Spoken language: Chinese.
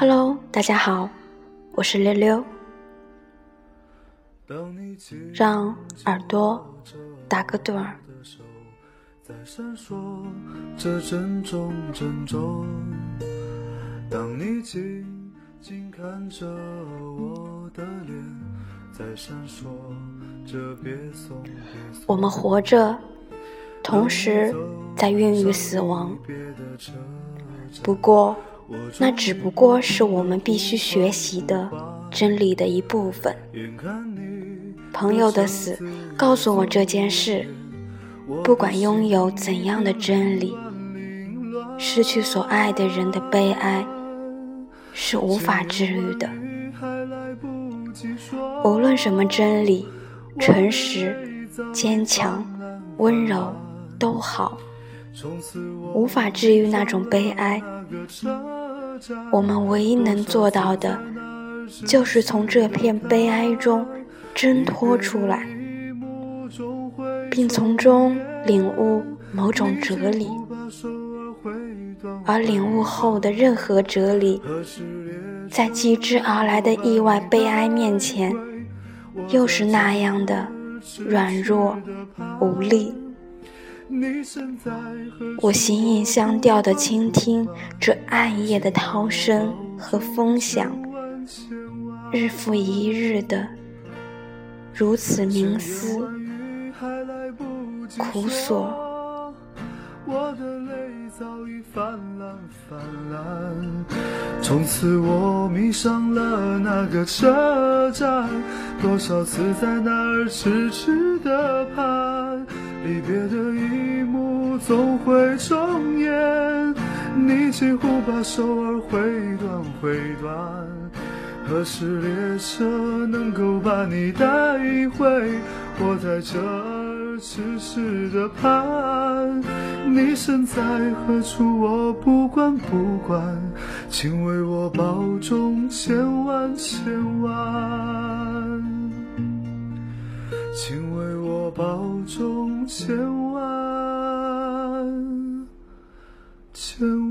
Hello，大家好，我是溜溜。让耳朵打个盹儿。当你静静看着我的脸在闪烁着别送别我们活着，同时在孕育死亡。不过，那只不过是我们必须学习的真理的一部分。朋友的死告诉我这件事：不管拥有怎样的真理，失去所爱的人的悲哀是无法治愈的。无论什么真理，诚实、坚强、温柔都好，无法治愈那种悲哀。我们唯一能做到的，就是从这片悲哀中。挣脱出来，并从中领悟某种哲理，而领悟后的任何哲理，在继之而来的意外悲哀面前，又是那样的软弱无力。我形影相吊地倾听这暗夜的涛声和风响，日复一日的。如此冥思苦索，从此我迷上了那个车站，多少次在那儿痴痴的盼，离别的一幕总会重演，你几乎把手儿挥断挥断。何时列车能够把你带回？我在这儿痴痴的盼，你身在何处？我不管不管，请为我保重千万千万，请为我保重千万。So